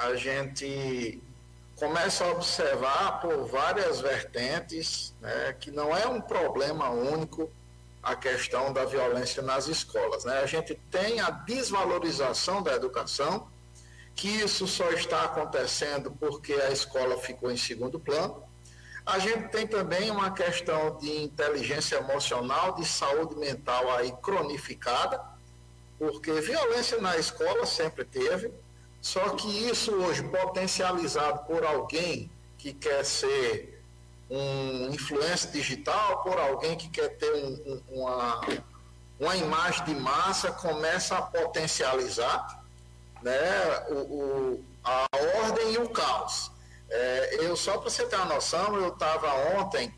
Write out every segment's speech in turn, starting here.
a gente começa a observar por várias vertentes né, que não é um problema único a questão da violência nas escolas. Né? A gente tem a desvalorização da educação, que isso só está acontecendo porque a escola ficou em segundo plano. A gente tem também uma questão de inteligência emocional, de saúde mental aí cronificada, porque violência na escola sempre teve, só que isso hoje potencializado por alguém que quer ser um influência digital, por alguém que quer ter um, um, uma, uma imagem de massa, começa a potencializar né, o, o a ordem e o caos. É, eu só para você ter uma noção, eu estava ontem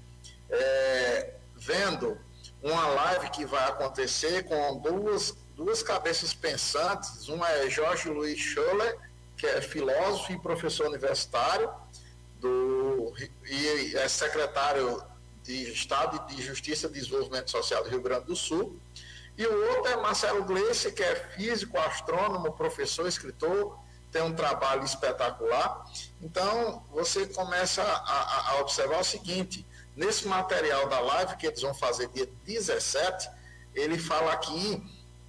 é, vendo uma live que vai acontecer com duas, duas cabeças pensantes. Uma é Jorge Luiz Scholler, que é filósofo e professor universitário do, e é secretário de Estado de Justiça e Desenvolvimento Social do Rio Grande do Sul. E o outro é Marcelo Gleice, que é físico, astrônomo, professor, escritor, tem um trabalho espetacular. Então, você começa a, a, observar o seguinte: nesse material da live que eles vão fazer dia 17, ele fala aqui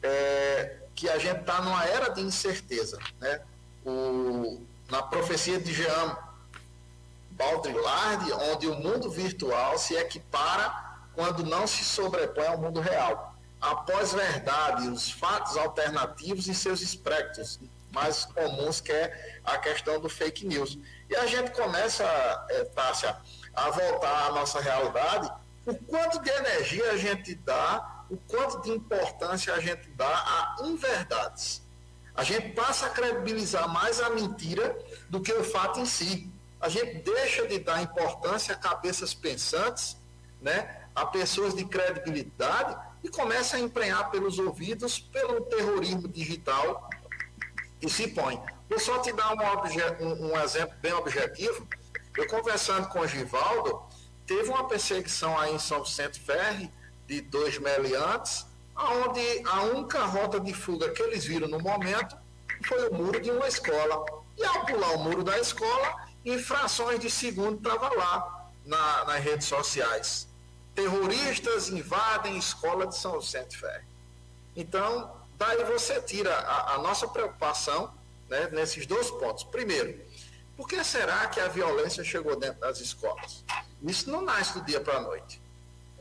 é, que a gente está numa era de incerteza. Né? O, na profecia de Jean Baudrillard, onde o mundo virtual se equipara quando não se sobrepõe ao mundo real. Após verdade, os fatos alternativos e seus espectros mais comuns, que é a questão do fake news. E a gente começa, é, Tássia, a voltar à nossa realidade, o quanto de energia a gente dá, o quanto de importância a gente dá a inverdades. A gente passa a credibilizar mais a mentira do que o fato em si. A gente deixa de dar importância a cabeças pensantes, né, a pessoas de credibilidade e começa a emprenhar pelos ouvidos pelo terrorismo digital e se põe. Vou só te dar um, um, um exemplo bem objetivo. Eu conversando com o Givaldo, teve uma perseguição aí em São Vicente Ferre de dois meliantes, onde a única rota de fuga que eles viram no momento foi o muro de uma escola. E ao pular o muro da escola, em frações de segundo estava lá na, nas redes sociais. Terroristas invadem escola de São Vicente Ferre. Então, daí você tira a, a nossa preocupação né, nesses dois pontos. Primeiro, por que será que a violência chegou dentro das escolas? Isso não nasce do dia para a noite.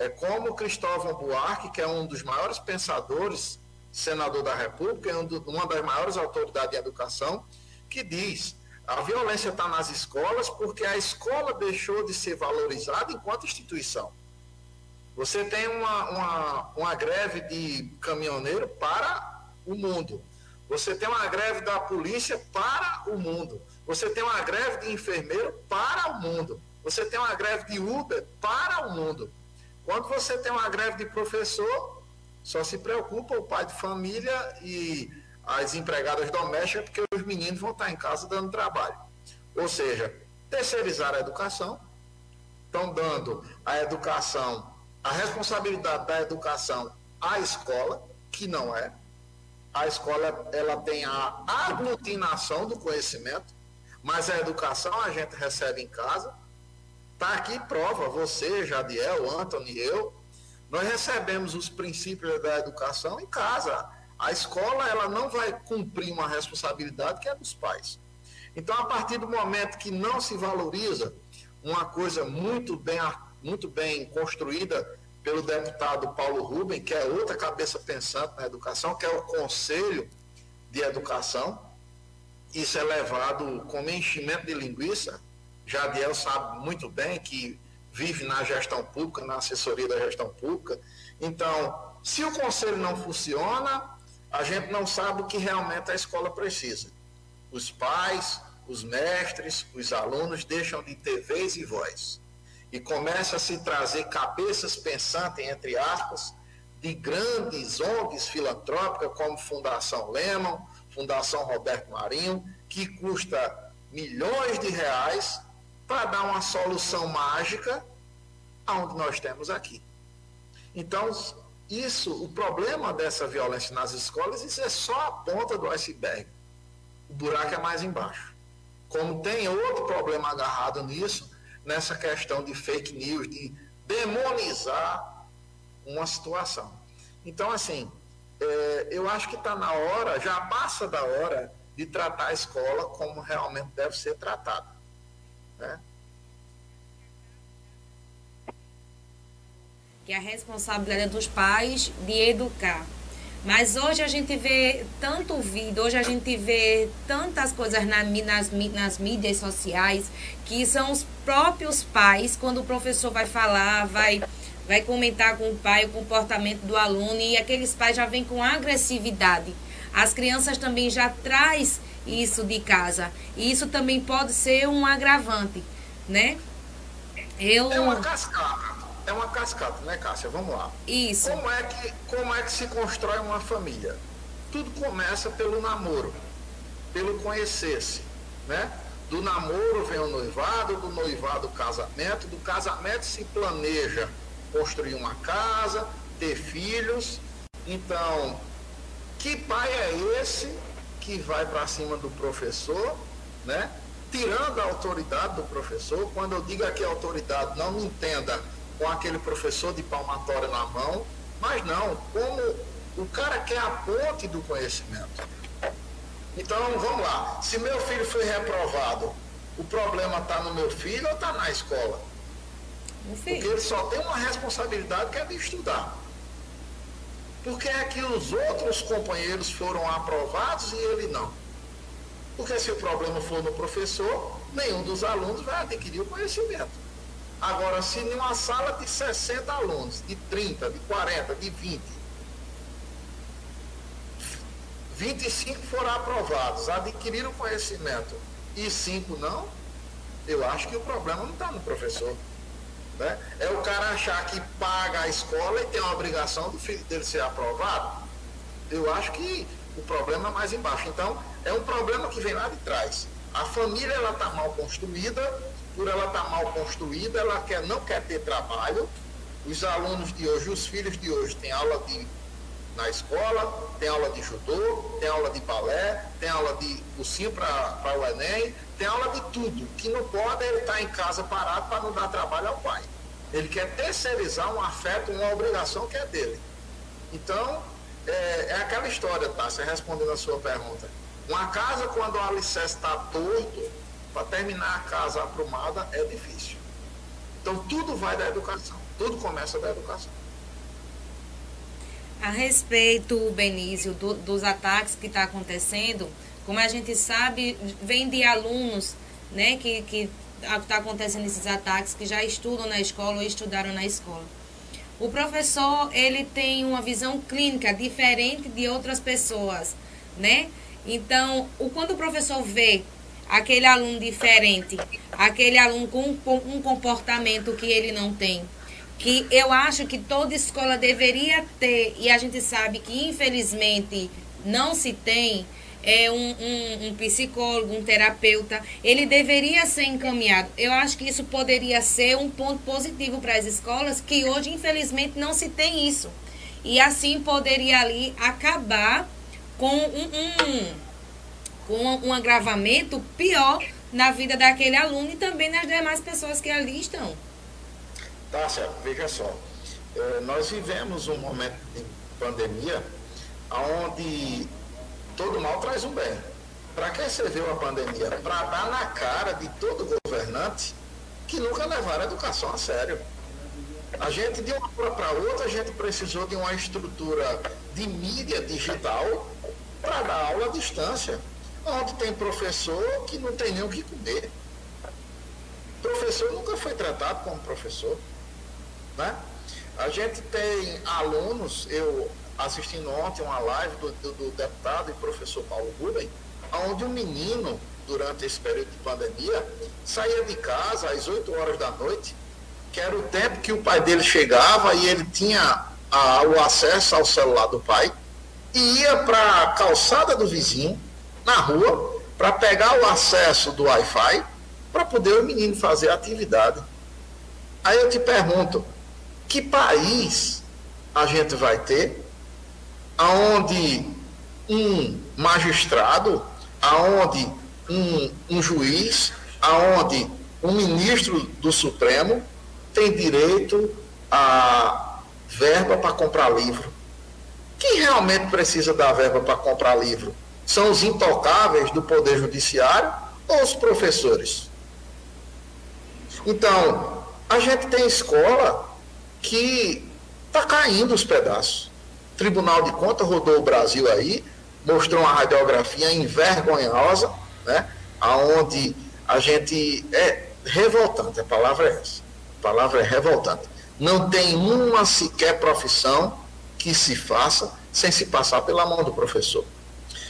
É como Cristóvão Buarque, que é um dos maiores pensadores, senador da República, é uma das maiores autoridades de educação, que diz: a violência está nas escolas porque a escola deixou de ser valorizada enquanto instituição. Você tem uma, uma, uma greve de caminhoneiro para o mundo. Você tem uma greve da polícia para o mundo. Você tem uma greve de enfermeiro para o mundo. Você tem uma greve de Uber para o mundo. Quando você tem uma greve de professor, só se preocupa o pai de família e as empregadas domésticas, porque os meninos vão estar em casa dando trabalho. Ou seja, terceirizar a educação, estão dando a educação a responsabilidade da educação à escola, que não é. A escola ela tem a aglutinação do conhecimento, mas a educação a gente recebe em casa. Está aqui prova, você, Jadiel, Anthony, eu, nós recebemos os princípios da educação em casa. A escola ela não vai cumprir uma responsabilidade que é dos pais. Então, a partir do momento que não se valoriza uma coisa muito bem muito bem construída pelo deputado Paulo Rubem, que é outra cabeça pensante na educação, que é o Conselho de Educação. Isso é levado como enchimento de linguiça. Jadiel sabe muito bem que vive na gestão pública, na assessoria da gestão pública. Então, se o conselho não funciona, a gente não sabe o que realmente a escola precisa. Os pais, os mestres, os alunos deixam de ter vez e voz e começa a se trazer cabeças pensantes, entre aspas, de grandes ONGs filantrópicas como Fundação Lemon, Fundação Roberto Marinho, que custa milhões de reais para dar uma solução mágica aonde nós temos aqui. Então, isso, o problema dessa violência nas escolas, isso é só a ponta do iceberg. O buraco é mais embaixo. Como tem outro problema agarrado nisso, nessa questão de fake news, de demonizar uma situação. Então, assim, é, eu acho que está na hora, já passa da hora, de tratar a escola como realmente deve ser tratada. Né? Que é a responsabilidade dos pais de educar. Mas hoje a gente vê tanto vídeo, hoje a gente vê tantas coisas na, nas, nas mídias sociais que são os próprios pais, quando o professor vai falar, vai, vai comentar com o pai o comportamento do aluno e aqueles pais já vêm com agressividade. As crianças também já traz isso de casa. E isso também pode ser um agravante, né? Eu... É uma cascata. É uma cascata, né, Cássia? Vamos lá. Isso. Como é que, como é que se constrói uma família? Tudo começa pelo namoro, pelo conhecer-se, né? Do namoro vem o noivado, do noivado o casamento, do casamento se planeja construir uma casa, ter filhos. Então, que pai é esse que vai para cima do professor, né? Tirando a autoridade do professor, quando eu digo aqui autoridade, não me entenda com aquele professor de palmatória na mão, mas não, como o cara quer a ponte do conhecimento. Então, vamos lá. Se meu filho foi reprovado, o problema está no meu filho ou está na escola? Porque ele só tem uma responsabilidade que é de estudar. Porque é que os outros companheiros foram aprovados e ele não? Porque se o problema for no professor, nenhum dos alunos vai adquirir o conhecimento. Agora, se em uma sala de 60 alunos, de 30, de 40, de 20, 25 foram aprovados, adquiriram conhecimento e 5 não, eu acho que o problema não está no professor. Né? É o cara achar que paga a escola e tem a obrigação do filho dele ser aprovado. Eu acho que o problema é mais embaixo. Então, é um problema que vem lá de trás. A família ela está mal construída, por ela estar tá mal construída, ela quer, não quer ter trabalho. Os alunos de hoje, os filhos de hoje, têm aula de, na escola, tem aula de judô, tem aula de balé, tem aula de cursinho para o Enem, tem aula de tudo. que não pode é ele estar tá em casa parado para não dar trabalho ao pai. Ele quer terceirizar um afeto, uma obrigação que é dele. Então, é, é aquela história, tá? Você respondendo a sua pergunta. Uma casa, quando o alicerce está torto, para terminar a casa aprumada é difícil. Então tudo vai da educação, tudo começa da educação. A respeito, Benício, do, dos ataques que está acontecendo, como a gente sabe, vem de alunos né, que está acontecendo esses ataques, que já estudam na escola ou estudaram na escola. O professor, ele tem uma visão clínica diferente de outras pessoas, né? Então, o, quando o professor vê aquele aluno diferente, aquele aluno com um comportamento que ele não tem. Que eu acho que toda escola deveria ter, e a gente sabe que infelizmente não se tem, é um, um, um, psicólogo, um terapeuta, ele deveria ser encaminhado. Eu acho que isso poderia ser um ponto positivo para as escolas, que hoje, infelizmente, não se tem isso. E assim poderia ali acabar com um, um com um agravamento pior na vida daquele aluno e também nas demais pessoas que ali estão. Tá, certo. Veja só. É, nós vivemos um momento de pandemia onde todo mal traz um bem. Para que serviu a pandemia? Para dar na cara de todo governante que nunca levaram a educação a sério. A gente, de uma hora para outra, a gente precisou de uma estrutura de mídia digital para dar aula à distância onde tem professor que não tem nem o que comer. Professor nunca foi tratado como professor. Né? A gente tem alunos, eu assistindo ontem uma live do, do, do deputado e professor Paulo Rubem, onde um menino, durante esse período de pandemia, saía de casa às 8 horas da noite, que era o tempo que o pai dele chegava e ele tinha a, o acesso ao celular do pai, e ia para a calçada do vizinho, na rua para pegar o acesso do Wi-Fi para poder o menino fazer a atividade. Aí eu te pergunto, que país a gente vai ter aonde um magistrado, aonde um, um juiz aonde um ministro do Supremo tem direito a verba para comprar livro. Quem realmente precisa da verba para comprar livro? São os intocáveis do Poder Judiciário ou os professores? Então, a gente tem escola que está caindo os pedaços. O Tribunal de Contas rodou o Brasil aí, mostrou uma radiografia envergonhosa, né? Aonde a gente é revoltante, a palavra é essa. A palavra é revoltante. Não tem uma sequer profissão que se faça sem se passar pela mão do professor.